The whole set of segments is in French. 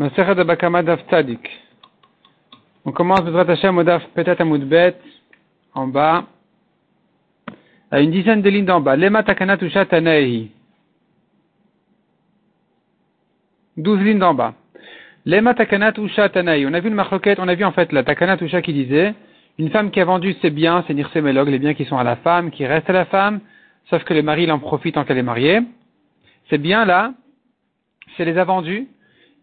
On commence Bezrat Hashem au Daf Petat Amoudbet, en bas, à une dizaine de lignes d'en bas. Lema Takana Tusha. Douze lignes d'en bas. Lema Takana Tusha. On a vu le marloquette, on a vu en fait la Takana Tusha qui disait, une femme qui a vendu ses biens, c'est Nirsemelog, les biens qui sont à la femme, qui restent à la femme, sauf que le mari il en profite tant qu'elle est mariée. Ces biens-là, c'est les a vendus,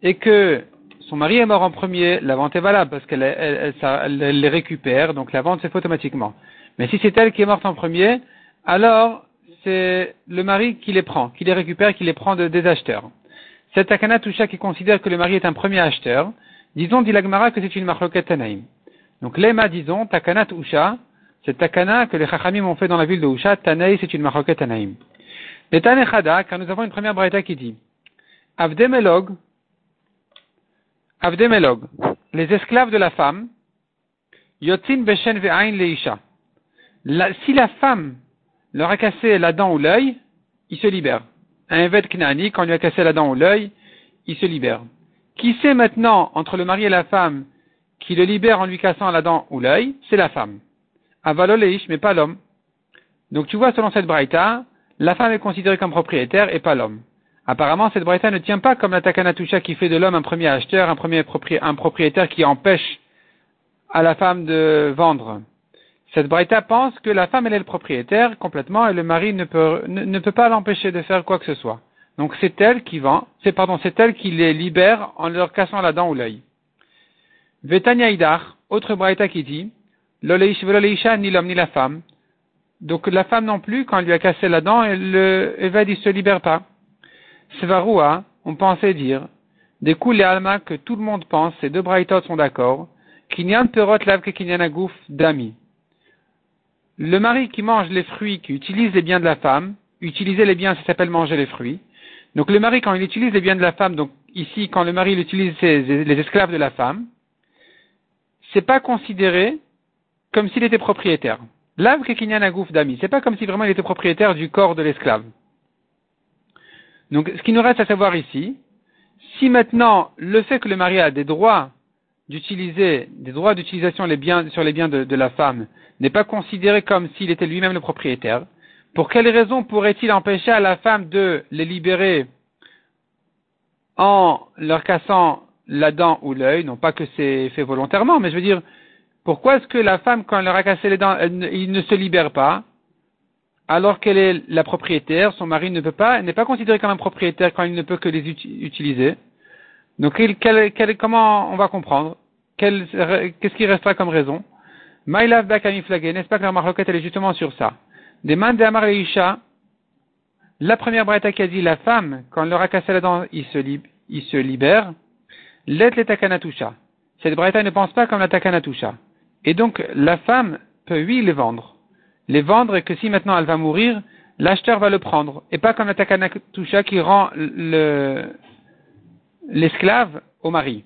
et que son mari est mort en premier, la vente est valable parce qu'elle elle, elle, les récupère, donc la vente se fait automatiquement. Mais si c'est elle qui est morte en premier, alors c'est le mari qui les prend, qui les récupère, qui les prend de, des acheteurs. Cette takana toucha qui considère que le mari est un premier acheteur, disons dit l'agmara que c'est une marloquet tanaïm. Donc lema disons takana toucha, cette takana que les chachamim ont fait dans la ville de Usha, tanaï c'est une marloquet tanaïm. Mais tanechada, car nous avons une première braïta qui dit, avdemelog, Avdemelog, les esclaves de la femme, Yotzin Beshen Ve'ain Leisha. Si la femme leur a cassé la dent ou l'œil, ils se libèrent. Un Ved Knani, quand lui a cassé la dent ou l'œil, il se libère. Qui sait maintenant, entre le mari et la femme, qui le libère en lui cassant la dent ou l'œil, c'est la femme. Avaloleish, mais pas l'homme. Donc tu vois, selon cette braïta, la femme est considérée comme propriétaire et pas l'homme. Apparemment, cette braïta ne tient pas comme la Takanatusha qui fait de l'homme un premier acheteur, un premier propriétaire qui empêche à la femme de vendre. Cette braïta pense que la femme elle est le propriétaire complètement et le mari ne peut, ne, peut pas l'empêcher de faire quoi que ce soit. Donc c'est elle qui vend, c'est pardon, c'est elle qui les libère en leur cassant la dent ou l'œil. Vetania Idar, autre braïta qui dit, l'oleisha ni l'homme ni la femme. Donc la femme non plus, quand elle lui a cassé la dent, elle, le Eved il se libère pas. Svarua, on pensait dire, des coups alma que tout le monde pense, ces deux braïtot sont d'accord, kinyan perot lav que kinyan agouf dami. Le mari qui mange les fruits, qui utilise les biens de la femme, utiliser les biens, ça s'appelle manger les fruits. Donc le mari, quand il utilise les biens de la femme, donc ici, quand le mari il utilise les esclaves de la femme, c'est pas considéré comme s'il était propriétaire. Lav que kinyan agouf dami. C'est pas comme si vraiment il était propriétaire du corps de l'esclave. Donc, ce qui nous reste à savoir ici, si maintenant le fait que le mari a des droits d'utiliser, des droits d'utilisation sur les biens de, la femme n'est pas considéré comme s'il était lui-même le propriétaire, pour quelle raison pourrait-il empêcher à la femme de les libérer en leur cassant la dent ou l'œil, non pas que c'est fait volontairement, mais je veux dire, pourquoi est-ce que la femme, quand elle leur a cassé les dents, il ne se libère pas? Alors qu'elle est la propriétaire, son mari ne peut pas, n'est pas considéré comme un propriétaire quand il ne peut que les utiliser. Donc, comment on va comprendre? Qu'est-ce qui restera comme raison? Maïlav Bakamiflagé, n'est-ce pas que la marloquette elle est justement sur ça? Demande à Isha, la première braïta qui a dit la femme, quand elle leur a cassé la dent, il se, il libère. Let le takanatusha. Cette braïta ne pense pas comme la takanatusha. Et donc, la femme peut, oui, les vendre les vendre et que si maintenant elle va mourir, l'acheteur va le prendre. Et pas comme la qui rend l'esclave au mari.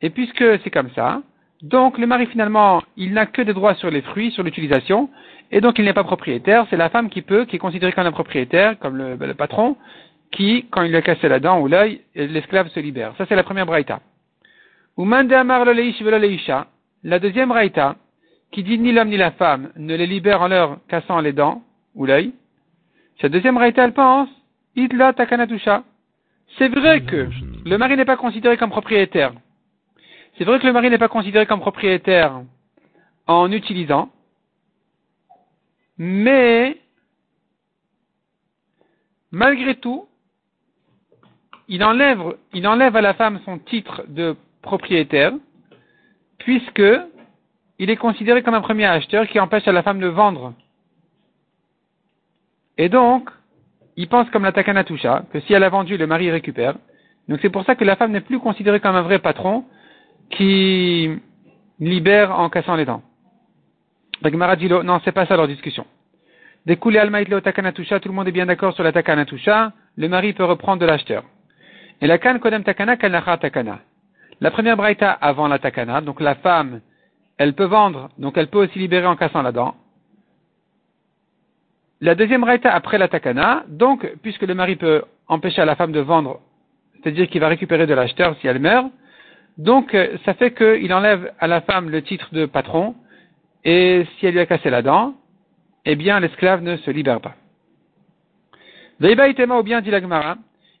Et puisque c'est comme ça, donc le mari finalement, il n'a que des droits sur les fruits, sur l'utilisation, et donc il n'est pas propriétaire, c'est la femme qui peut, qui est considérée comme un propriétaire, comme le, patron, qui, quand il lui a cassé la dent ou l'œil, l'esclave se libère. Ça c'est la première braïta. La deuxième braïta, qui dit ni l'homme ni la femme ne les libère en leur cassant les dents ou l'œil, cette deuxième raïta, elle pense, Idla Takanatusha. C'est vrai que le mari n'est pas considéré comme propriétaire. C'est vrai que le mari n'est pas considéré comme propriétaire en utilisant, mais malgré tout, il enlève, il enlève à la femme son titre de propriétaire, puisque il est considéré comme un premier acheteur qui empêche à la femme de vendre. Et donc, il pense comme la Takanatusha, que si elle a vendu, le mari récupère. Donc c'est pour ça que la femme n'est plus considérée comme un vrai patron qui libère en cassant les dents. Gemara dit, non, c'est pas ça leur discussion. Découlé Almaïtlo Takanatusha, tout le monde est bien d'accord sur la Takanatusha, le mari peut reprendre de l'acheteur. Et la kan kodem takana kalnacha takana. La première braïta avant la takana, donc la femme elle peut vendre, donc elle peut aussi libérer en cassant la dent. La deuxième raïta après la takana, donc, puisque le mari peut empêcher à la femme de vendre c'est-à-dire qu'il va récupérer de l'acheteur si elle meurt. Donc, euh, ça fait qu'il enlève à la femme le titre de patron, et si elle lui a cassé la dent, eh bien, l'esclave ne se libère pas. Veiba ou bien dit l'agmara,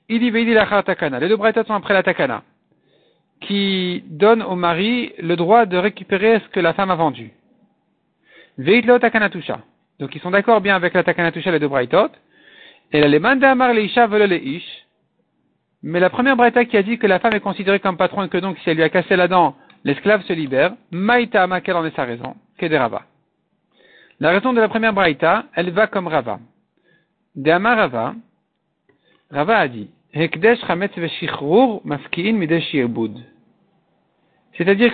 il y la takana. Les deux bretas sont après la takana, qui donne au mari le droit de récupérer ce que la femme a vendu. Veitlo takanatusha. Donc ils sont d'accord bien avec la takanatusha, les deux braitot. Et la lemanda amar leisha vele ish. Mais la première braïta qui a dit que la femme est considérée comme patron et que donc si elle lui a cassé la dent, l'esclave se libère, maïta ama, quelle en est sa raison? Rava. La raison de la première braïta, elle va comme Rava. De Rava, Rava a dit, C'est-à-dire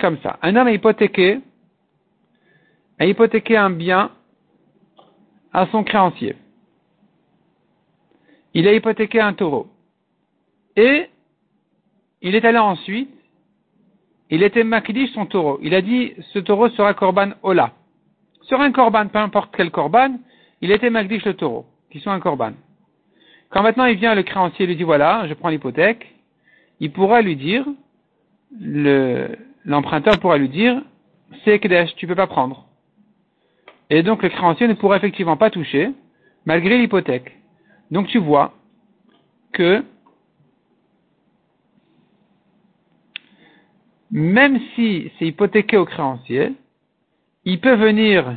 comme ça, un homme a hypothéqué, a hypothéqué un bien à son créancier. Il a hypothéqué un taureau. Et il est allé ensuite, il était makdish son taureau. Il a dit, ce taureau sera korban ola. Sera un korban, peu importe quel korban, il était makdish le taureau, qui soit un korban. Quand maintenant il vient le créancier lui dit voilà, je prends l'hypothèque, il pourra lui dire, l'emprunteur pourra lui dire, c'est Kedesh, tu peux pas prendre. Et donc le créancier ne pourra effectivement pas toucher, malgré l'hypothèque. Donc tu vois que même si c'est hypothéqué au créancier, il peut venir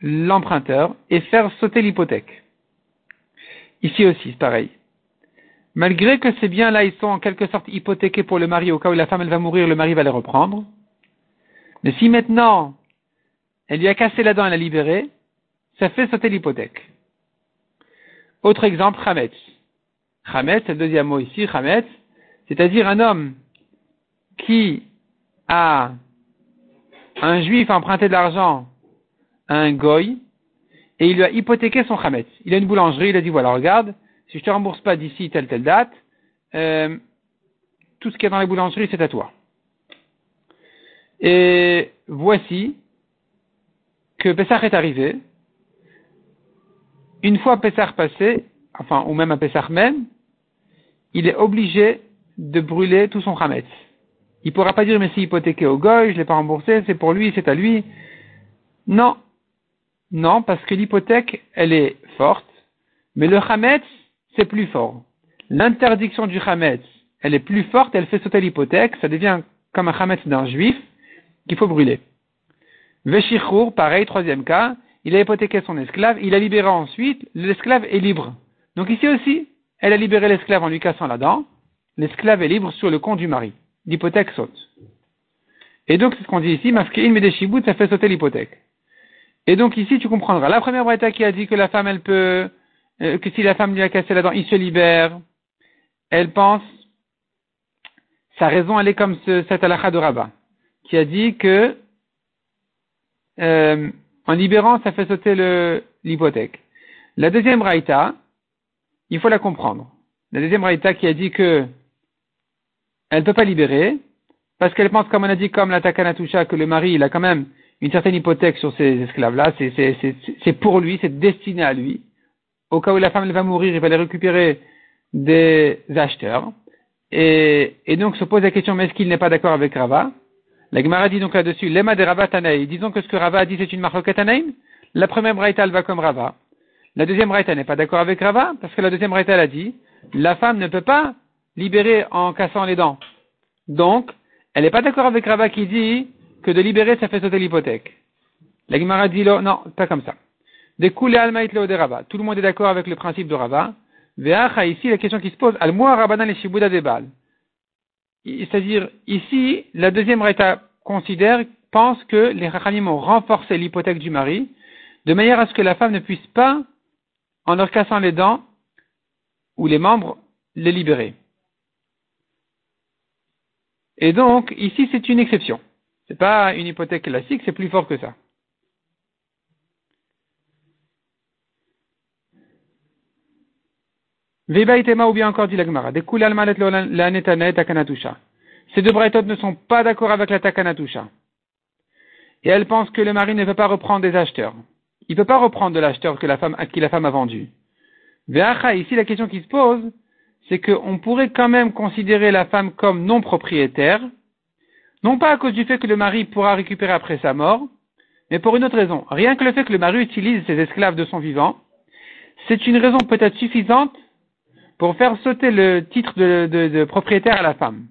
l'emprunteur et faire sauter l'hypothèque. Ici aussi, c'est pareil. Malgré que ces biens-là, ils sont en quelque sorte hypothéqués pour le mari, au cas où la femme elle va mourir, le mari va les reprendre. Mais si maintenant, elle lui a cassé la dent, elle l'a libéré, ça fait sauter l'hypothèque. Autre exemple, Hametz. Hametz, c'est le deuxième mot ici, Hametz, c'est-à-dire un homme qui a un juif emprunté de l'argent à un goy, et il lui a hypothéqué son chametz. Il a une boulangerie, il a dit voilà, regarde, si je te rembourse pas d'ici telle telle date, euh, tout ce qu'il y a dans les boulangeries, c'est à toi. Et voici que Pessah est arrivé. Une fois Pessah passé, enfin, ou même à Pessah même, il est obligé de brûler tout son chametz. Il ne pourra pas dire mais c'est hypothéqué au goy, je ne l'ai pas remboursé, c'est pour lui, c'est à lui. Non, non, parce que l'hypothèque, elle est forte, mais le Hametz, c'est plus fort. L'interdiction du Hametz, elle est plus forte, elle fait sauter l'hypothèque, ça devient comme un Hametz d'un juif qu'il faut brûler. Veshichur, pareil, troisième cas, il a hypothéqué son esclave, il a libéré ensuite, l'esclave est libre. Donc ici aussi, elle a libéré l'esclave en lui cassant la dent, l'esclave est libre sur le compte du mari. L'hypothèque saute. Et donc, c'est ce qu'on dit ici, mais des ça fait sauter l'hypothèque. Et donc ici, tu comprendras. La première braïta qui a dit que la femme, elle peut, euh, que si la femme lui a cassé la dent, il se libère. Elle pense, sa raison, elle est comme ce, cette halakha de Rabat, qui a dit que, euh, en libérant, ça fait sauter l'hypothèque. La deuxième braïta, il faut la comprendre. La deuxième braïta qui a dit que elle ne peut pas libérer, parce qu'elle pense, comme on a dit, comme la Takanatusha, que le mari, il a quand même une certaine hypothèque sur ces esclaves-là, c'est pour lui, c'est destiné à lui. Au cas où la femme va mourir, il va les récupérer des acheteurs. Et, et donc se pose la question, mais est-ce qu'il n'est pas d'accord avec Rava? La Gemara dit donc là-dessus, l'ema de Rava Tanaï. Disons que ce que Rava a dit, c'est une marque Tanaïm. La première braïta, elle va comme Rava. La deuxième braïta n'est pas d'accord avec Rava, parce que la deuxième braïta, elle a dit, la femme ne peut pas libérer en cassant les dents. Donc, elle n'est pas d'accord avec Rava qui dit, que de libérer, ça fait sauter l'hypothèque. La Gemara dit non, pas comme ça. De de Rava. Tout le monde est d'accord avec le principe de Rava. Veacha, ici, la question qui se pose, al Rabbanan et Shibuda Debal. C'est-à-dire, ici, la deuxième Reta considère, pense que les Rachanim ont renforcé l'hypothèque du mari, de manière à ce que la femme ne puisse pas, en leur cassant les dents, ou les membres, les libérer. Et donc, ici, c'est une exception. C'est pas une hypothèque classique, c'est plus fort que ça. Veba itema ou bien encore dit la Gemara. Ces deux braïtotes ne sont pas d'accord avec la takanatusha. Et elles pensent que le mari ne peut pas reprendre des acheteurs. Il ne peut pas reprendre de l'acheteur que la femme, à qui la femme a vendu. Veacha, ici la question qui se pose, c'est qu'on pourrait quand même considérer la femme comme non propriétaire, non pas à cause du fait que le mari pourra récupérer après sa mort, mais pour une autre raison. Rien que le fait que le mari utilise ses esclaves de son vivant, c'est une raison peut-être suffisante pour faire sauter le titre de, propriétaire à la femme.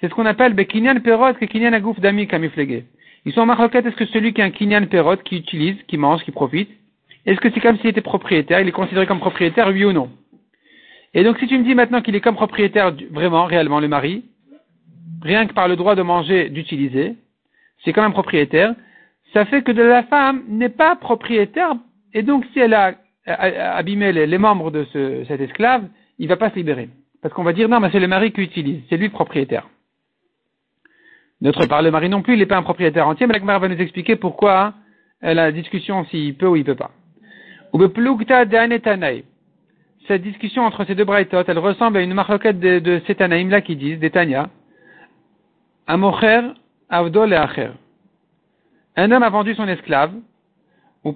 C'est ce qu'on appelle Bekinyan Perot Kinyan Agouf Dami Kamiflege. Ils sont en est-ce que celui qui a un Kinyan Perot, qui utilise, qui mange, qui profite, est-ce que c'est comme s'il était propriétaire, il est considéré comme propriétaire, oui ou non? Et donc si tu me dis maintenant qu'il est comme propriétaire, vraiment, réellement, le mari, rien que par le droit de manger, d'utiliser, c'est comme un propriétaire, ça fait que la femme n'est pas propriétaire, et donc si elle a abîmé les, membres de ce, cet esclave, il va pas se libérer. Parce qu'on va dire non, mais c'est le mari qui utilise, c'est lui le propriétaire. D'autre part, le mari non plus, il n'est pas un propriétaire entier, mais la Gemara va nous expliquer pourquoi a la discussion s'il peut ou il peut pas. Cette discussion entre ces deux braïtot, elle ressemble à une marloquette de, de Setanaïm là qui disent, des Tanya, Amocher, Avdol et. Un homme a vendu son esclave, ou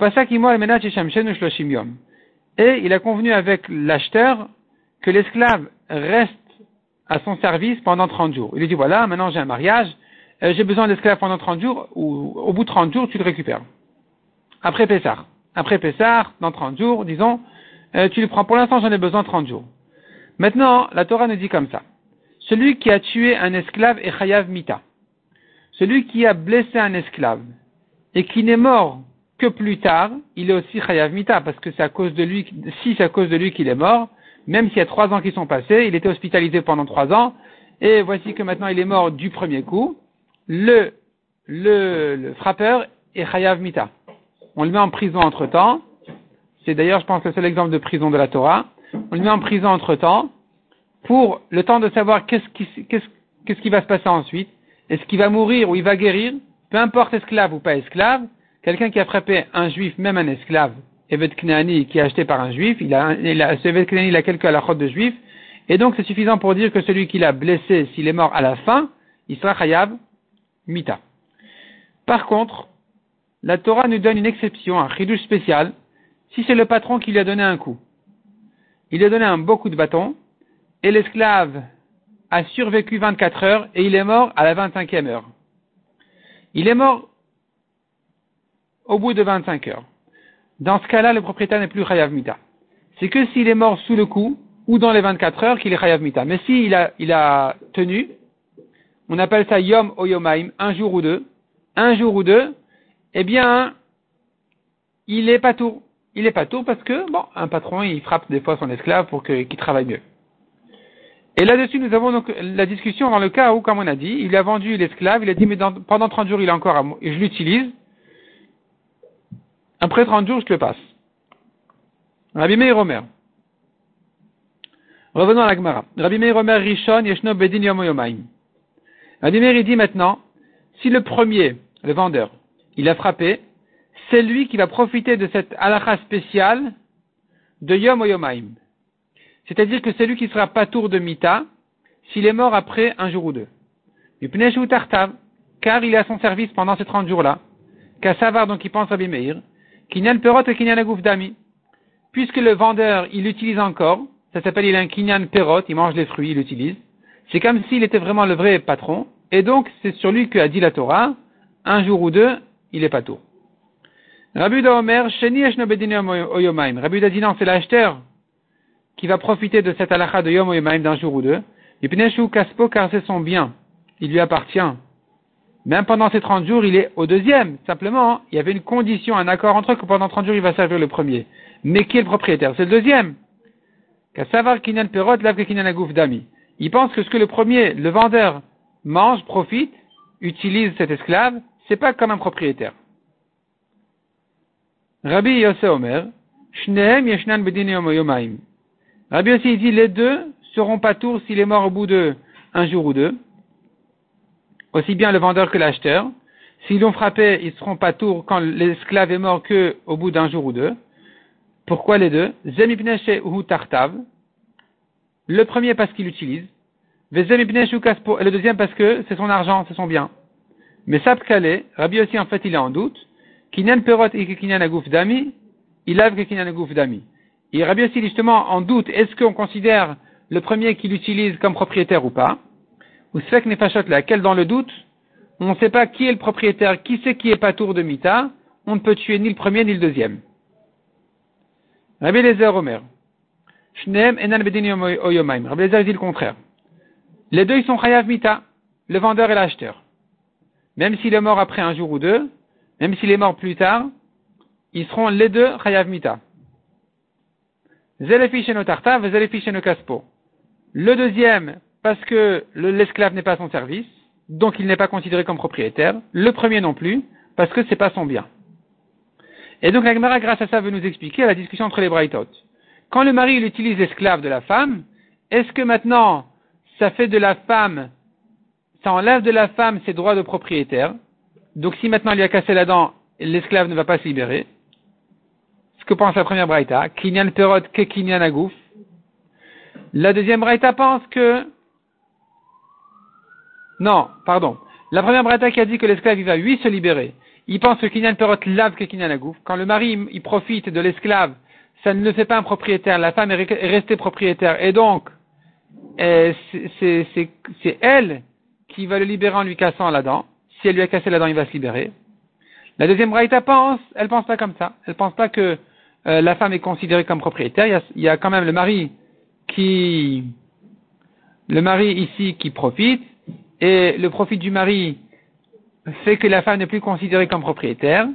et il a convenu avec l'acheteur que l'esclave reste à son service pendant 30 jours. Il lui dit voilà, maintenant j'ai un mariage, euh, j'ai besoin d'esclave pendant 30 jours, ou au bout de 30 jours, tu le récupères. Après Pessah. Après Pessah, dans 30 jours, disons, euh, tu le prends. Pour l'instant, j'en ai besoin 30 jours. Maintenant, la Torah nous dit comme ça. Celui qui a tué un esclave est chayav mita. Celui qui a blessé un esclave et qui n'est mort que plus tard, il est aussi chayav mita, parce que c'est à cause de lui, si c'est à cause de lui qu'il est mort, même s'il y a trois ans qui sont passés, il était hospitalisé pendant trois ans, et voici que maintenant il est mort du premier coup, le, le, frappeur est chayav mita. On le met en prison entre temps, c'est d'ailleurs, je pense, le seul exemple de prison de la Torah, on le met en prison entre temps, pour le temps de savoir qu'est-ce qui, va se passer ensuite, est-ce qu'il va mourir ou il va guérir, peu importe esclave ou pas esclave, quelqu'un qui a frappé un juif, même un esclave, Evet Knani, qui est acheté par un juif, il a, il a, ce Evet Knani, il a quelques alakhot de juif, et donc c'est suffisant pour dire que celui qui l'a blessé, s'il est mort à la fin, il sera chayav mita. Par contre, la Torah nous donne une exception, un chidouche spécial, si c'est le patron qui lui a donné un coup. Il lui a donné un beau coup de bâton, et l'esclave a survécu 24 heures, et il est mort à la 25e heure. Il est mort au bout de 25 heures. Dans ce cas-là, le propriétaire n'est plus Chayav Mita. C'est que s'il est mort sous le coup, ou dans les 24 heures, qu'il est Chayav Mita. Mais s'il a, il a tenu, on appelle ça Yom o un jour ou deux, un jour ou deux, eh bien, il est pas tout. Il est pas tout parce que, bon, un patron, il frappe des fois son esclave pour qu'il travaille mieux. Et là-dessus, nous avons donc la discussion dans le cas où, comme on a dit, il a vendu l'esclave, il a dit, mais pendant 30 jours, il est encore à moi, je l'utilise, après 30 jours, je le passe. Rabbi Meir Omer. Revenons à la Gemara. Rabbi Meir Omer Rishon Yeshno Bedin Yom Yomaim. Rabbi Meir, il dit maintenant, si le premier, le vendeur, il a frappé, c'est lui qui va profiter de cette halakha spéciale de Yom Yomaim. C'est-à-dire que c'est lui qui sera pas tour de Mita s'il est mort après un jour ou deux. Car il est à son service pendant ces 30 jours-là. Kassavar, donc il pense Rabbi Meir, Kinyan Perot et Kinyan Dami. Puisque le vendeur, il l'utilise encore, ça s'appelle il a un Kinyan Perot, il mange les fruits, il l'utilise. C'est comme s'il était vraiment le vrai patron, et donc c'est sur lui qu'a dit la Torah, un jour ou deux, il est pas tout. Rabbi Omer, Sheni Oyomaim. Rabbi dit non, c'est l'acheteur qui va profiter de cette halakha de Yom Oyomaim d'un jour ou deux. Yipneshu Kaspo, car c'est son bien. Il lui appartient. Même pendant ces 30 jours, il est au deuxième. Simplement, il y avait une condition, un accord entre eux que pendant 30 jours, il va servir le premier. Mais qui est le propriétaire? C'est le deuxième. dami. Il pense que ce que le premier, le vendeur, mange, profite, utilise cet esclave, c'est pas comme un propriétaire. Rabbi Yosef Omer, Shneem yeshnan yomaim. Rabbi aussi dit, les deux seront pas tours s'il est mort au bout de un jour ou deux aussi bien le vendeur que l'acheteur. S'ils l'ont frappé, ils seront pas tours quand l'esclave est mort que au bout d'un jour ou deux. Pourquoi les deux? Ou tartav. Le premier parce qu'il l'utilise. Et le deuxième parce que c'est son argent, c'est son bien. Mais Sabkale, Rabbi aussi en fait il est en doute. Kinyan perot et agouf dami, il kinyan agouf dami. Et Rabbi aussi justement en doute, est-ce qu'on considère le premier qui l'utilise comme propriétaire ou pas, ou Sfek Nefashot, laquelle dans le doute, on ne sait pas qui est le propriétaire, qui c'est qui est pas tour de Mita, on ne peut tuer ni le premier ni le deuxième. Rabbi Lezer Omer. Shneem enan oyomaim. Rabbi Lezer dit le contraire. Les deux, ils sont chayav mita, le vendeur et l'acheteur. Même s'il est mort après un jour ou deux, même s'il est mort plus tard, ils seront les deux chayav mita. Le deuxième, parce que l'esclave n'est pas son service, donc il n'est pas considéré comme propriétaire. Le premier non plus, parce que c'est pas son bien. Et donc la Gemara, grâce à ça, veut nous expliquer la discussion entre les Braithot. Quand le mari il utilise l'esclave de la femme, est-ce que maintenant ça fait de la femme, ça enlève de la femme ses droits de propriétaire? Donc si maintenant il lui a cassé la dent, l'esclave ne va pas se libérer que pense la première braïta? Kinyan perot ke. La deuxième braïta pense que non, pardon. La première braïta qui a dit que l'esclave il va lui se libérer. Il pense que kinyan perot lave que kinyan. Quand le mari il profite de l'esclave, ça ne le fait pas un propriétaire. La femme est restée propriétaire et donc euh, c'est elle qui va le libérer en lui cassant la dent. Si elle lui a cassé la dent, il va se libérer. La deuxième braïta pense, elle pense pas comme ça. Elle pense pas que euh, la femme est considérée comme propriétaire, il y, a, quand même le mari qui, le mari ici qui profite, et le profit du mari fait que la femme n'est plus considérée comme propriétaire,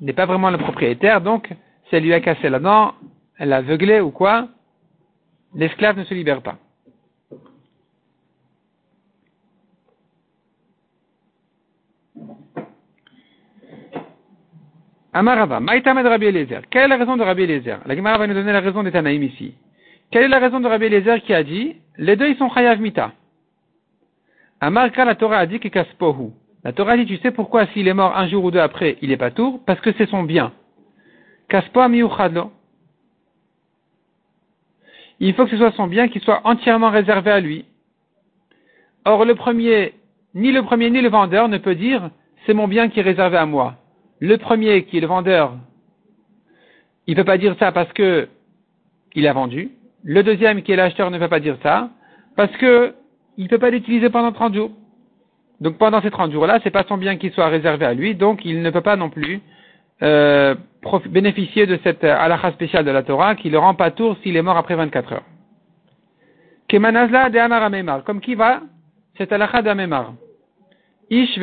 n'est pas vraiment le propriétaire, donc si elle lui a cassé la dent, elle l'a aveuglé ou quoi, l'esclave ne se libère pas. Amarava, Maïtamed Rabbi Eliezer. Quelle est la raison de Rabbi Eliezer? La Gemara va nous donner la raison des Tanaïm ici. Quelle est la raison de Rabbi Eliezer qui a dit Les deux ils sont Chayav Mita? Amarka, la Torah a dit que Kaspohu. La Torah dit Tu sais pourquoi s'il est mort un jour ou deux après, il est pas tour? Parce que c'est son bien. Kaspo Miuchadlo. Il faut que ce soit son bien qui soit entièrement réservé à lui. Or, le premier, ni le premier ni le vendeur ne peut dire c'est mon bien qui est réservé à moi. Le premier, qui est le vendeur, il ne peut pas dire ça parce que il a vendu. Le deuxième, qui est l'acheteur, ne peut pas dire ça parce que il ne peut pas l'utiliser pendant 30 jours. Donc pendant ces 30 jours-là, c'est pas son bien qui soit réservé à lui, donc il ne peut pas non plus euh, bénéficier de cette halakha spéciale de la Torah qui le rend pas tour s'il est mort après 24 heures. Kemanazla de Amar Comme qui va? Cette Ish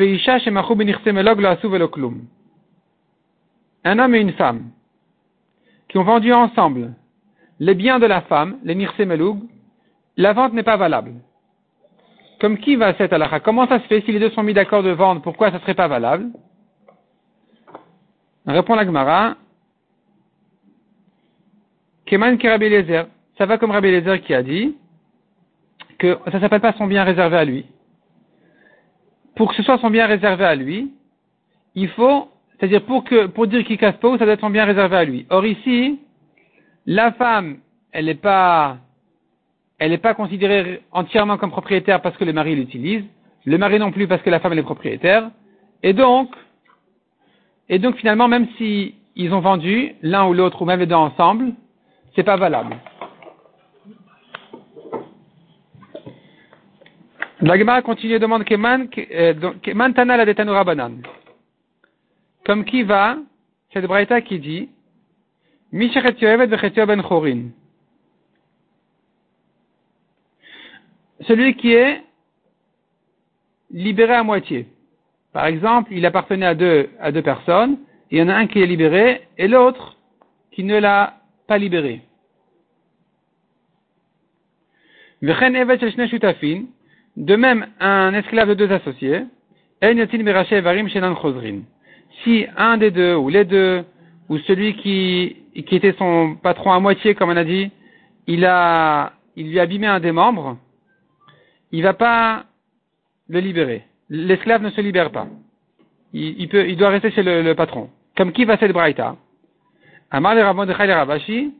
un homme et une femme qui ont vendu ensemble les biens de la femme, les Meloug, la vente n'est pas valable. Comme qui va cette halakha? Comment ça se fait? Si les deux sont mis d'accord de vendre Pourquoi ça ne serait pas valable? Répond la Gemara. Keman Rabbi Ça va comme Rabbi Eliezer qui a dit que ça ne s'appelle pas son bien réservé à lui. Pour que ce soit son bien réservé à lui, il faut c'est-à-dire pour dire qu'il casse pas, ça doit être bien réservé à lui. Or ici, la femme, elle n'est pas elle n'est pas considérée entièrement comme propriétaire parce que le mari l'utilise, le mari non plus parce que la femme elle est propriétaire, et donc et donc finalement même si ils ont vendu l'un ou l'autre ou même les deux ensemble, c'est pas valable. La Gemara continue de demander Keman, Keman Tana la Banan. Comme qui va, cette braïta qui dit, ben Celui qui est libéré à moitié. Par exemple, il appartenait à deux, à deux personnes, il y en a un qui est libéré et l'autre qui ne l'a pas libéré. De même, un esclave de deux associés, si un des deux, ou les deux, ou celui qui, qui était son patron à moitié, comme on a dit, il a, il lui a abîmé un des membres, il va pas le libérer. L'esclave ne se libère pas. Il, peut, il doit rester chez le, patron. Comme qui va cette braïta? Amar le Rabban de Rabashi,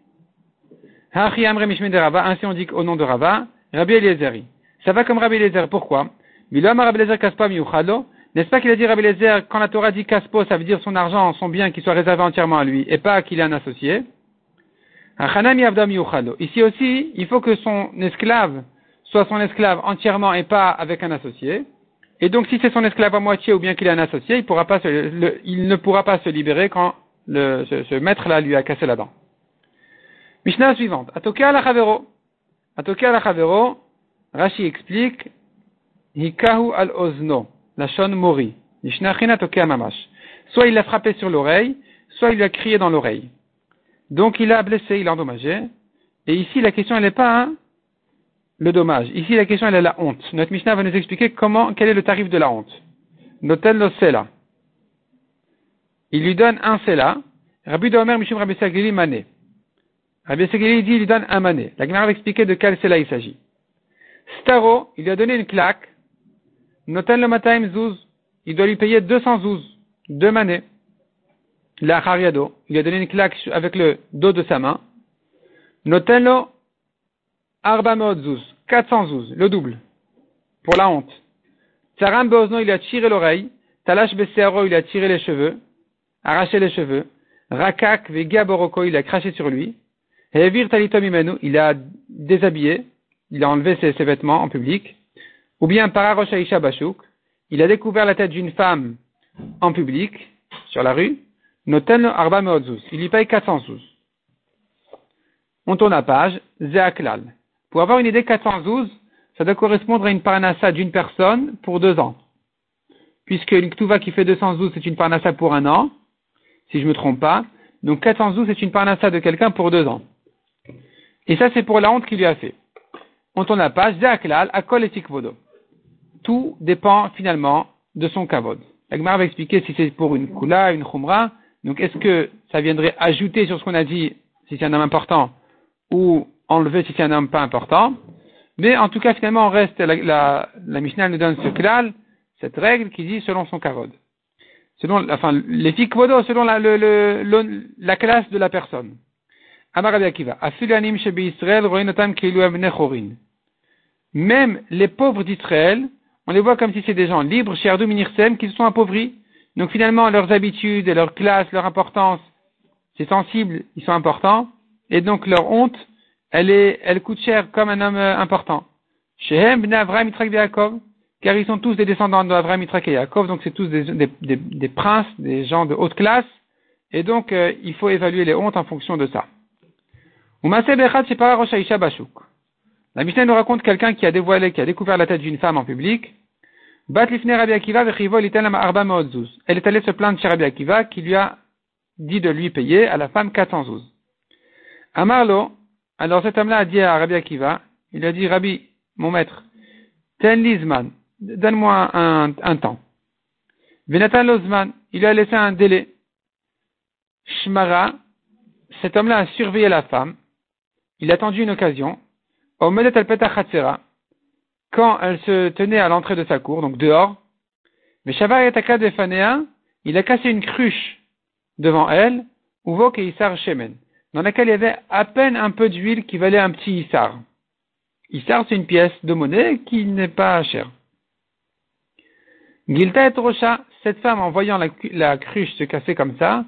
Hachi Amre de Rava, ainsi on dit au nom de Rava, Rabbi Eliezeri. Ça va comme Rabbi Eliezer, pourquoi? Milo Rabbi Eliezer Kaspa Miuchalo, n'est-ce pas qu'il a dit Rabbi quand la Torah dit Kaspo, ça veut dire son argent, son bien qui soit réservé entièrement à lui, et pas qu'il est un associé Ici aussi, il faut que son esclave soit son esclave entièrement et pas avec un associé. Et donc, si c'est son esclave à moitié ou bien qu'il est un associé, il, ne pourra pas se libérer quand ce, maître-là lui a cassé la dent. Mishnah suivante. Atoke al chavero. Atoke al chavero. Rashi explique. Hikahu al ozno. La shon mori. Soit il l'a frappé sur l'oreille, soit il lui a crié dans l'oreille. Donc il a blessé, il a endommagé. Et ici, la question, elle n'est pas hein, le dommage. Ici, la question, elle est la honte. Notre Mishnah va nous expliquer comment, quel est le tarif de la honte. Notel lo sela. Il lui donne un sela. Rabbi de Omer Mishum Rabbi Sagili mané. Rabbi Sagili dit, il lui donne un mané. La Gemara va expliquer de quel sela il s'agit. Staro, il lui a donné une claque. Notel lo mataim zouz. Il doit lui payer 200 zouz. Deux manées. La Hariado, il a donné une claque avec le dos de sa main. Notello Arba Zouz, 400 zouz, le double, pour la honte. Tsaram Beozno, il a tiré l'oreille. Talash Besearo, il a tiré les cheveux, arraché les cheveux. Rakak Vega Boroko, il a craché sur lui. Hevir Talitom il a déshabillé, il a enlevé ses, vêtements en public. Ou bien Pararoshaisha Bashuk, il a découvert la tête d'une femme en public, sur la rue. Noten arba meotzuz. Il y paye 400 zouz. On tourne à page. Zeaklal. Pour avoir une idée, 400 zouz, ça doit correspondre à une parnassa d'une personne pour deux ans. Puisque une ktuva qui fait 200 zouz, c'est une parnassa pour un an, si je me trompe pas. Donc 400 zouz, c'est une parnassa de quelqu'un pour deux ans. Et ça, c'est pour la honte qu'il lui a fait. On tourne la page. Zeaklal, akol et tikvodo. Tout dépend finalement de son kavod. La Gemara va expliquer si c'est pour une kula, une khumra, donc est-ce que ça viendrait ajouter sur ce qu'on a dit si c'est un homme important ou enlever si c'est un homme pas important? Mais en tout cas, finalement, on reste, la, la, la Mishnah nous donne ce klal, cette règle qui dit selon son kavod. Selon, enfin, les selon la, le, le, la classe de la personne. Même les pauvres d'Israël, on les voit comme si c'est des gens libres, chez Ardou Minirsem, qui se sont appauvris. Donc finalement, leurs habitudes et leur classe, leur importance, c'est sensible, ils sont importants, et donc leur honte, elle est, elle coûte cher comme un homme euh, important. Shehem ben Avraham Yitzhak Yaakov, car ils sont tous des descendants d'Avraham Yitzhak et Yaakov, donc c'est tous des, princes, des gens de haute classe, et donc euh, il faut évaluer les hontes en fonction de ça. La Mishnah nous raconte quelqu'un qui a dévoilé, qui a découvert la tête d'une femme en public, elle est allée se plaindre chez Rabbi Akiva qui lui a dit de lui payer à la femme 400 zouz. Amarlo, alors cet homme-là a dit à Rabbi Akiva, il a dit Rabbi, mon maître, ten lizman, donne-moi un, temps. Venatan lozman, il a laissé un délai. Shmara, cet homme-là a surveillé la femme, il a attendu une occasion. Omedet al quand elle se tenait à l'entrée de sa cour, donc dehors, mais il a cassé une cruche devant elle, Uvok et Shemen, dans laquelle il y avait à peine un peu d'huile qui valait un petit Issar. Issar, c'est une pièce de monnaie qui n'est pas chère. Gilta et Rocha, cette femme, en voyant la, cruche se casser comme ça,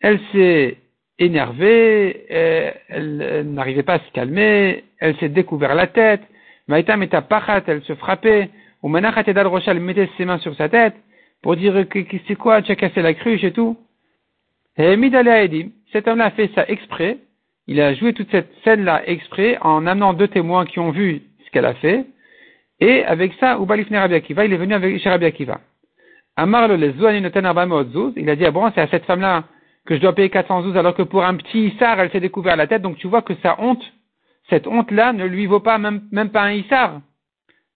elle s'est énervée, elle n'arrivait pas à se calmer, elle s'est découvert la tête, Maïtam et pachat, elle se frappait, ou Manachat et Rocha, elle mettait ses mains sur sa tête, pour dire que, c'est quoi, tu as cassé la cruche et tout. Et Edim, cet homme-là a fait ça exprès, il a joué toute cette scène-là exprès, en amenant deux témoins qui ont vu ce qu'elle a fait, et avec ça, Ubalifne Rabbi Akiva, il est venu avec, chez Rabbi Akiva. Amar le il a dit, ah bon, c'est à cette femme-là que je dois payer 400 zouz, alors que pour un petit Issar, elle s'est découvert la tête, donc tu vois que sa honte, cette honte-là ne lui vaut pas même, pas un Issar.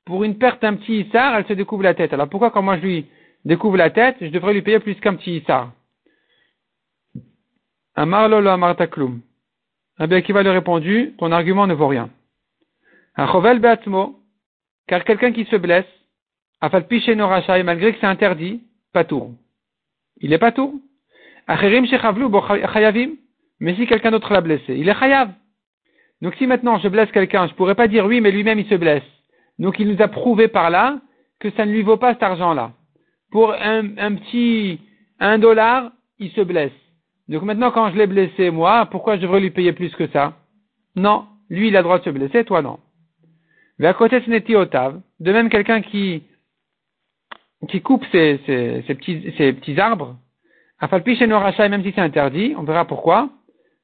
Pour une perte d'un petit Issar, elle se découvre la tête. Alors pourquoi quand moi je lui découvre la tête, je devrais lui payer plus qu'un petit Issar Amar lolo amartaklum. Rabbi Akiva lui a répondu, ton argument ne vaut rien. Un chovel beatmo, car quelqu'un qui se blesse, afal piché no malgré que c'est interdit, pas tout. Il est pas tout. Acherim shechavlu bo chayavim, mais si quelqu'un d'autre l'a blessé, il est chayav. Donc si maintenant je blesse quelqu'un, je pourrais pas dire oui, mais lui-même il se blesse. Donc il nous a prouvé par là que ça ne lui vaut pas cet argent-là. Pour un, petit un dollar, il se blesse. Donc maintenant, quand je l'ai blessé, moi, pourquoi je devrais lui payer plus que ça? Non. Lui, il a le droit de se blesser, toi, non. Mais à côté, ce n'est otav. De même, quelqu'un qui, qui coupe ses, petits, ses petits arbres, à Falpi chez même si c'est interdit, on verra pourquoi,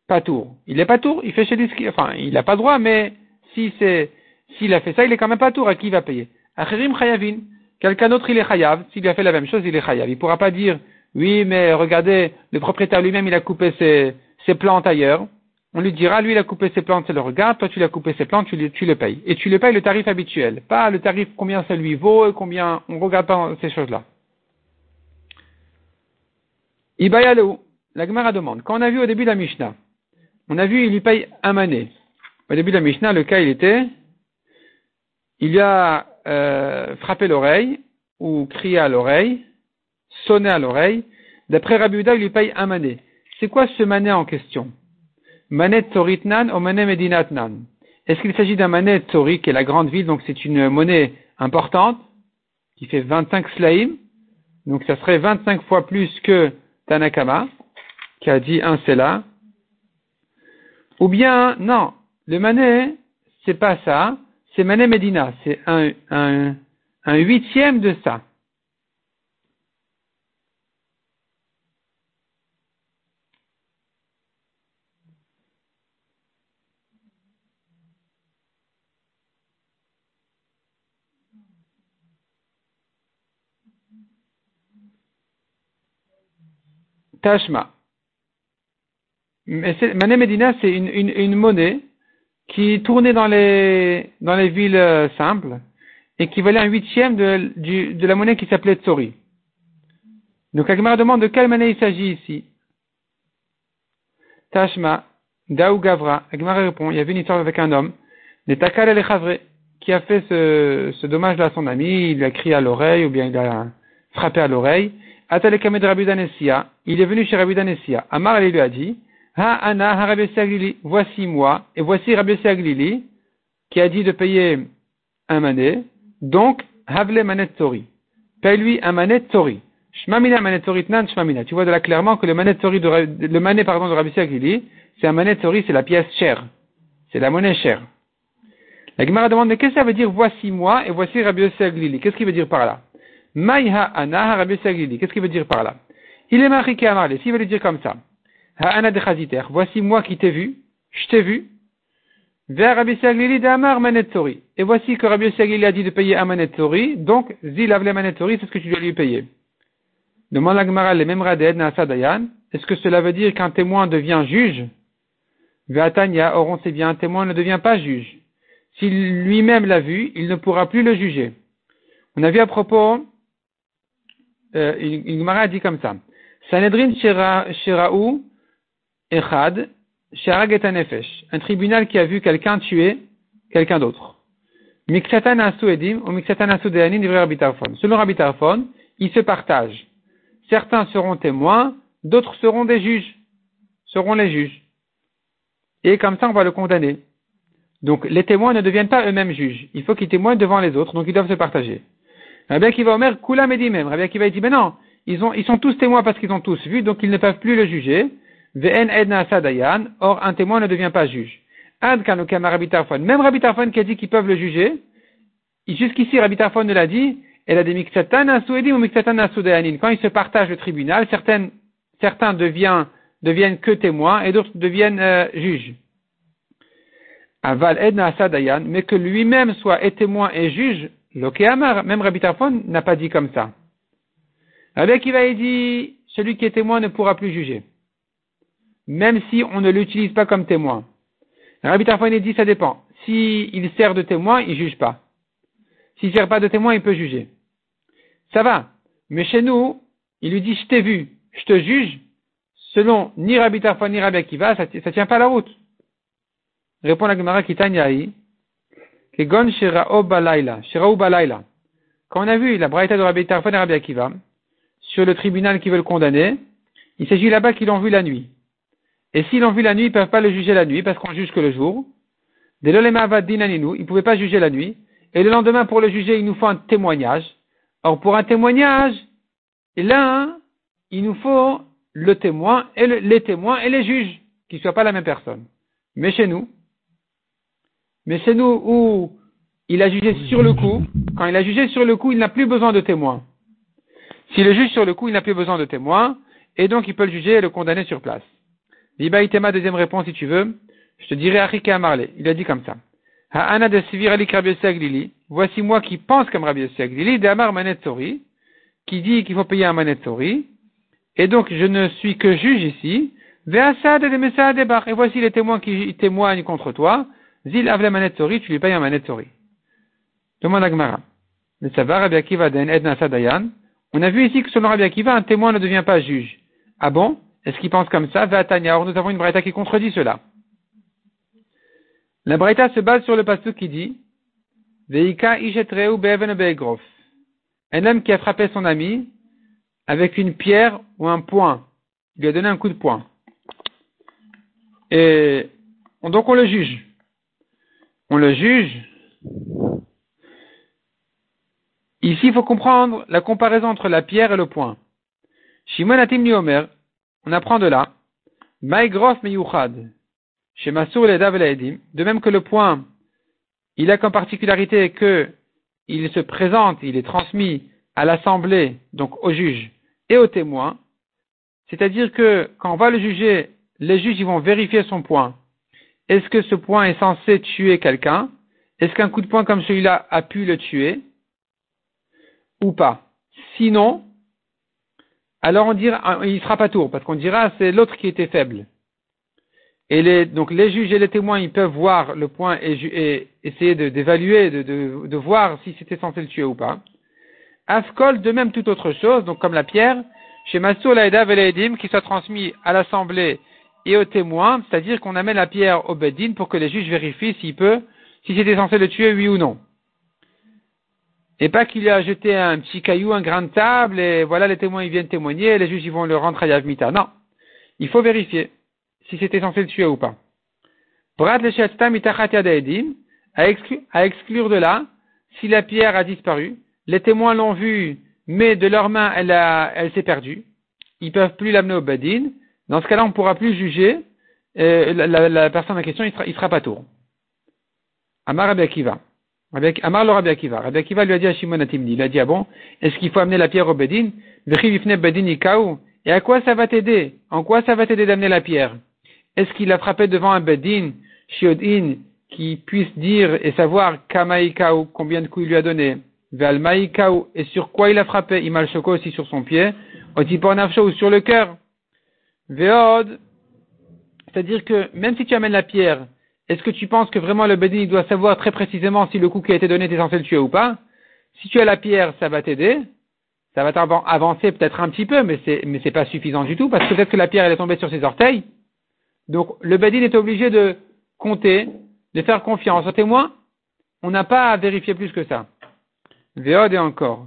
pas tour. Il n'est pas tour, il fait chez lui enfin, il n'a pas droit, mais si c'est, s'il a fait ça, il est quand même pas tour, à qui il va payer? Achirim chayavin. Quelqu'un d'autre, il est chayav. S'il a fait la même chose, il est chayav. Il pourra pas dire, oui, mais regardez, le propriétaire lui-même, il a coupé ses, ses plantes ailleurs. On lui dira, lui, il a coupé ses plantes, c'est le regard, toi, tu l'as coupé ses plantes, tu, tu le payes. Et tu le payes le tarif habituel. Pas le tarif, combien ça lui vaut, et combien, on regarde pas ces choses-là. Ibayalou. La Gemara demande. Quand on a vu au début de la Mishnah, on a vu, il lui paye un mané. Au début de la Mishnah, le cas, il était, il lui a euh, frappé l'oreille, ou crié à l'oreille, sonné à l'oreille. D'après Rabbi il lui paye un mané. C'est quoi ce mané en question? Manet Toritnan ou Manet Medinatnan? Est-ce qu'il s'agit d'un manet Tori, qui est la grande ville, donc c'est une monnaie importante, qui fait 25 slaim, donc ça serait 25 fois plus que Tanakama, qui a dit un là. Ou bien, non, le mané, c'est pas ça, c'est mané Medina, c'est un, un, un huitième de ça. Tashma. Mané Medina, c'est une, une, une, monnaie qui tournait dans les, dans les villes euh, simples et qui valait un huitième de, de la monnaie qui s'appelait Tsori. Donc Agmara demande de quelle monnaie il s'agit ici. Tashma, Daou Gavra. Agmara répond, il y avait une histoire avec un homme, Netakal el qui a fait ce, ce dommage-là à son ami, il lui a crié à l'oreille ou bien il a frappé à l'oreille. Atalekamed Rabbi Danessia, il est venu chez Rabbi Danessia. Amar lui a dit, Ha ana Aglili, voici moi, et voici Rabbi Aglili, qui a dit de payer un manet, donc, Havle manet tori. Paye-lui un manet tori. Shmamina manet nan shmamina. Tu vois de là clairement que le manet tori de, le manet, pardon, de Rabbi Aglili, c'est un manet tori, c'est la pièce chère. C'est la monnaie chère. La Gemara demande, mais qu'est-ce que ça veut dire voici moi et voici Rabbi Aglili? Qu'est-ce qu'il veut dire par là? Maïha ana Rabbi Qu'est-ce qu'il veut dire par là? Il est marqué S'il veut dire comme ça. Voici moi qui t'ai vu. Je t'ai vu. Vers Rabbi Saglili de Amar Manetori. Et voici que Rabbi Saglili a dit de payer un Manetori. Donc, Zil avle Manetori, c'est ce que tu dois lui payer. Demande l'Agmara les mêmes raded. Est-ce que cela veut dire qu'un témoin devient juge? Veatania, or on sait bien, un témoin ne devient pas juge. S'il lui-même l'a vu, il ne pourra plus le juger. On a vu à propos euh, une Gemara dit comme ça. Sanhedrin Shiraou Echad Nefesh. Un tribunal qui a vu quelqu'un tuer quelqu'un d'autre. Ou Selon Rabbi ils se partagent. Certains seront témoins, d'autres seront des juges, seront les juges. Et comme ça, on va le condamner. Donc, les témoins ne deviennent pas eux-mêmes juges. Il faut qu'ils témoignent devant les autres, donc ils doivent se partager. Rabbi Akiva Omer, Kula Medi même. Rabbi Akiva dit, mais non, ils sont tous témoins parce qu'ils ont tous vu, donc ils ne peuvent plus le juger. Or un témoin ne devient pas juge. Ad. Même Rabbi Tarfon qui a dit qu'ils peuvent le juger, jusqu'ici Rabbi Tarfon ne l'a dit, elle a des miksatan asuedim ou miksatan asudayanin. Quand ils se partagent le tribunal, certaines, certains deviennent, deviennent que témoins et d'autres deviennent euh, juges. Aval edna sadayan, mais que lui-même soit et témoin et juge, L'Okéamar, même Rabbi Tarfon n'a pas dit comme ça. Rabbi Akiva dit, celui qui est témoin ne pourra plus juger. Même si on ne l'utilise pas comme témoin. Rabbi Tarfon dit, ça dépend. S'il sert de témoin, il juge pas. S'il sert pas de témoin, il peut juger. Ça va. Mais chez nous, il lui dit, je t'ai vu, je te juge. Selon ni Rabbi Tarfon ni Rabbi Akiva, ça, ne tient pas la route. Répond la Gemara Kitanyai. Quand on a vu la braïta de Rabbi Tarfon et Rabbi Akiva sur le tribunal qui veut le condamner, il s'agit là-bas qu'ils l'ont vu la nuit. Et s'ils l'ont vu la nuit, ils ne peuvent pas le juger la nuit parce qu'on juge que le jour. Dès ils ne pouvaient pas juger la nuit. Et le lendemain, pour le juger, il nous faut un témoignage. Or, pour un témoignage, là, il nous faut le témoin et les témoins et les juges, qui ne soient pas la même personne. Mais chez nous, mais chez nous où il a jugé sur le coup, quand il a jugé sur le coup, il n'a plus besoin de témoins. S'il le juge sur le coup, il n'a plus besoin de témoins, et donc il peut le juger et le condamner sur place. Liba Itema, deuxième réponse si tu veux. Je te dirai Achike Amarle. Il a dit comme ça. Ha'ana de Voici moi qui pense comme Rabbi Aglili, de Amar Manetzori, qui dit qu'il faut payer un Manetzori. Et donc, je ne suis que juge ici. Et voici les témoins qui témoignent contre toi. Zil avle Manetzori, tu lui payes un Manetzori. Demande à Gmara. On a vu ici que selon Rabbi Akiva, un témoin ne devient pas juge. Ah bon? Est-ce qu'il pense comme ça? Or, nous avons une braïta qui contredit cela. La braïta se base sur le pasteur qui dit, Veika ishetreu be'egrof. Un homme qui a frappé son ami avec une pierre ou un poing. Il lui a donné un coup de poing. Et donc on le juge. On le juge Ici, il faut comprendre la comparaison entre la pierre et le point. Shimon Atim Omer, on apprend de là, Maïgrof Meyuchad, chez Masour et de même que le point, il a comme particularité que il se présente, il est transmis à l'assemblée, donc au juge et au témoin, c'est-à-dire que quand on va le juger, les juges ils vont vérifier son point. Est-ce que ce point est censé tuer quelqu'un? Est-ce qu'un coup de poing comme celui-là a pu le tuer? Ou pas. Sinon, alors on dira, il sera pas tour, parce qu'on dira c'est l'autre qui était faible. Et les, donc les juges et les témoins, ils peuvent voir le point et, essayer d'évaluer, de, de, de, voir si c'était censé le tuer ou pas. Ascol, de même toute autre chose, donc comme la pierre, chez Masour Laïda Velaïdim, qui soit transmis à l'assemblée et aux témoins, c'est-à-dire qu'on amène la pierre au Bedin pour que les juges vérifient s'il peut, si c'était censé le tuer, oui ou non. Et pas qu'il a jeté un petit caillou, un grain de table, et voilà, les témoins ils viennent témoigner, les juges ils vont le rentrer à Yavmita. Non. Il faut vérifier si c'était censé le tuer ou pas. Brad le à, exclure, à exclure de là, si la pierre a disparu, les témoins l'ont vue, mais de leurs mains elle, a, elle s'est perdue, ils peuvent plus l'amener au badin. Dans ce cas-là, on ne pourra plus juger euh, la, personne en question, il sera, sera pas tour. Amar Akiva. Amar le Rabbi Akiva. Rabbi Akiva lui a dit à Shimon Atimni, il a dit, ah bon, est-ce qu'il faut amener la pierre au Bedin? Et à quoi ça va t'aider? En quoi ça va t'aider d'amener la pierre? Est-ce qu'il a frappé devant un Bedin, Shiodin, qui puisse dire et savoir Kamaikau, combien de coups il lui a donné? Valmaikau, et sur quoi il a frappé? Imal Shoko aussi sur son pied. Otipornafsho ou sur le cœur. Veod, c'est-à-dire que même si tu amènes la pierre, est-ce que tu penses que vraiment le Bedin doit savoir très précisément si le coup qui a été donné était censé le tuer ou pas? Si tu as la pierre, ça va t'aider. Ça va t'avancer peut-être un petit peu, mais c'est mais c'est pas suffisant du tout parce que peut-être que la pierre elle est tombée sur ses orteils. Donc le Bedin est obligé de compter, de faire confiance au témoin. On n'a pas à vérifier plus que ça. Véod et encore.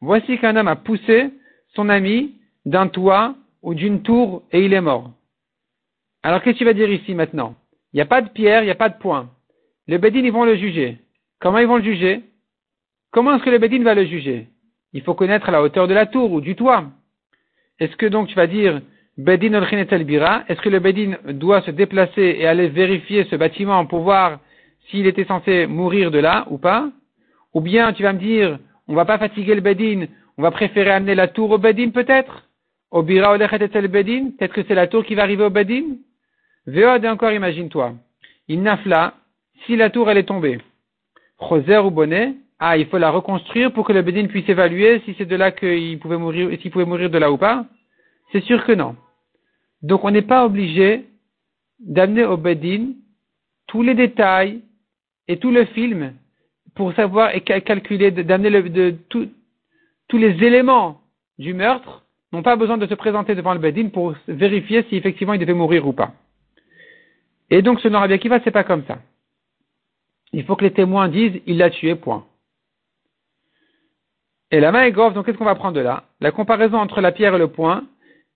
Voici qu'un homme a poussé son ami d'un toit ou d'une tour et il est mort. Alors qu'est-ce que tu vas dire ici maintenant? Il n'y a pas de pierre, il n'y a pas de point. Les Bédines, ils vont le juger. Comment ils vont le juger? Comment est-ce que le Bédine va le juger? Il faut connaître la hauteur de la tour ou du toit. Est-ce que donc tu vas dire Bedin bira? Est-ce que le Bédine doit se déplacer et aller vérifier ce bâtiment pour voir s'il était censé mourir de là ou pas? Ou bien tu vas me dire on va pas fatiguer le Bédine, on va préférer amener la tour au Bédine peut-être? Au Bira Bedin Peut-être que c'est la tour qui va arriver au Bédine? Veod encore, imagine-toi. Il nafla, si la tour elle est tombée. Choser ou bonnet, ah, il faut la reconstruire pour que le Bedin puisse évaluer si c'est de là qu'il pouvait mourir, s'il pouvait mourir de là ou pas. C'est sûr que non. Donc on n'est pas obligé d'amener au Bedin tous les détails et tout le film pour savoir et calculer, d'amener de, tous les éléments du meurtre n'ont pas besoin de se présenter devant le Bedin pour vérifier si effectivement il devait mourir ou pas. Et donc, ce Rabbi Akiva, c'est pas comme ça. Il faut que les témoins disent, il l'a tué, point. Et la main est donc qu'est-ce qu'on va prendre de là? La comparaison entre la pierre et le point,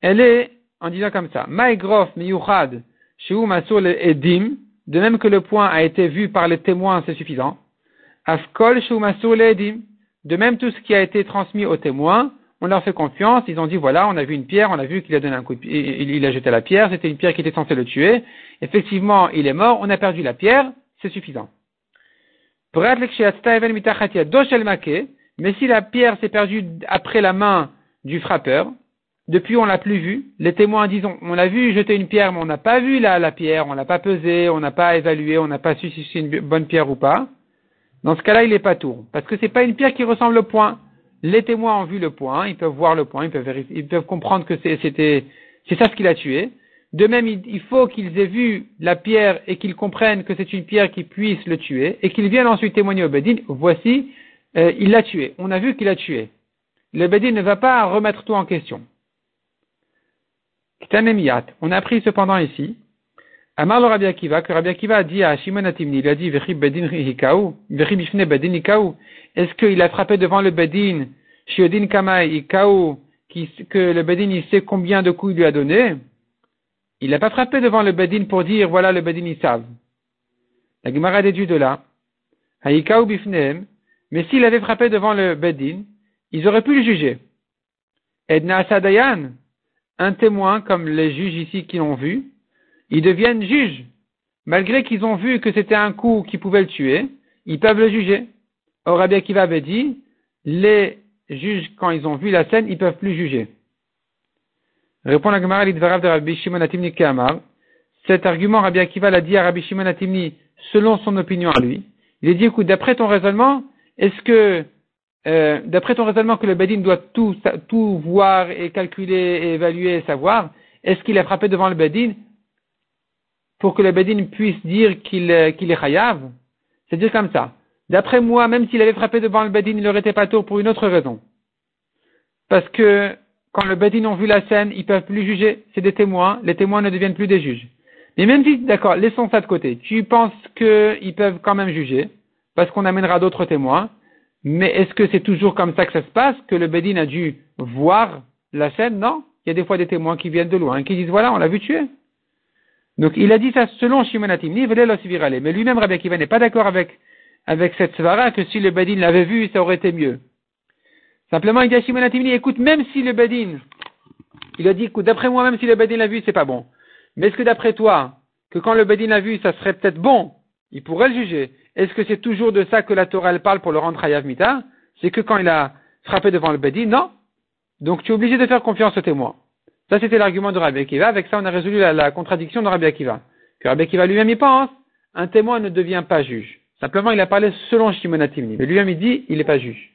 elle est en disant comme ça. Maïgrof miyuchad shu masul edim, de même que le point a été vu par les témoins, c'est suffisant. Afkol shu masul edim, De même, tout ce qui a été transmis aux témoins, on leur fait confiance, ils ont dit voilà, on a vu une pierre, on a vu qu'il a donné un coup il a jeté la pierre, c'était une pierre qui était censée le tuer. Effectivement, il est mort, on a perdu la pierre, c'est suffisant. Mais si la pierre s'est perdue après la main du frappeur, depuis on l'a plus vue, les témoins disent on, l'a vu jeter une pierre, mais on n'a pas vu la, pierre, on l'a pas pesé, on n'a pas évalué, on n'a pas su si c'est une bonne pierre ou pas. Dans ce cas-là, il n'est pas tour. Parce que c'est pas une pierre qui ressemble au point. Les témoins ont vu le point, ils peuvent voir le point, ils peuvent, comprendre que c'était, c'est ça ce qu'il a tué. De même, il faut qu'ils aient vu la pierre et qu'ils comprennent que c'est une pierre qui puisse le tuer et qu'ils viennent ensuite témoigner au Bedin, voici, euh, il l'a tué. On a vu qu'il a tué. Le Bedin ne va pas remettre tout en question. On a appris cependant ici, Amar le Rabbi Akiva, que Rabbi Akiva a dit à Shimon Atimni, il a dit, Est-ce qu'il a frappé devant le Bedin, Shiodin Kamai Ikaou, que le Bedin il sait combien de coups il lui a donné? Il n'a pas frappé devant le Bedin pour dire voilà le Bedin ils savent. La Gemara déduit de là. Haïkaou bifneem. Mais s'il avait frappé devant le Bedin, ils auraient pu le juger. Edna Sadayan, un témoin comme les juges ici qui l'ont vu, ils deviennent juges. Malgré qu'ils ont vu que c'était un coup qui pouvait le tuer, ils peuvent le juger. Or, Rabbi Akiva avait dit, les juges, quand ils ont vu la scène, ils peuvent plus juger. Répond la Gemara de Rabbi Shimon Atimni. Cet argument, Rabbi Akiva l'a dit à Rabbi Shimon Atimni selon son opinion à lui. Il a dit, écoute, d'après ton raisonnement, est-ce que, euh, d'après ton raisonnement que le Bedin doit tout, tout voir et calculer et évaluer et savoir, est-ce qu'il a frappé devant le Bedin pour que le Bedin puisse dire qu'il euh, qu'il est chayav C'est dire comme ça. D'après moi, même s'il avait frappé devant le Bedin, il n'aurait été pas tour pour une autre raison. Parce que quand le Bedin ont vu la scène, ils peuvent plus juger. C'est des témoins. Les témoins ne deviennent plus des juges. Mais même si, d'accord, laissons ça de côté. Tu penses qu'ils peuvent quand même juger, parce qu'on amènera d'autres témoins. Mais est-ce que c'est toujours comme ça que ça se passe, que le Bedin a dû voir la scène? Non. Il y a des fois des témoins qui viennent de loin, qui disent, voilà, on l'a vu tuer. Donc, il a dit ça selon Shimon Atimni, mais lui-même, Rabbi Akiva n'est pas d'accord avec, avec cette svara, que si le Bedin l'avait vu, ça aurait été mieux. Simplement, il dit à Shimon écoute, même si le Bedin, il a dit, écoute, d'après moi, même si le Bedin l'a vu, c'est pas bon. Mais est-ce que d'après toi, que quand le Bedin l'a vu, ça serait peut-être bon, il pourrait le juger. Est-ce que c'est toujours de ça que la Torah elle parle pour le rendre Hayav Mita? C'est que quand il a frappé devant le Bedin Non. Donc tu es obligé de faire confiance au témoin. Ça, c'était l'argument de Rabbi Akiva. Avec ça, on a résolu la, contradiction de Rabbi Akiva. Que Rabbi Akiva lui-même y pense, un témoin ne devient pas juge. Simplement, il a parlé selon Shimon Mais lui-même, il dit, il n'est pas juge.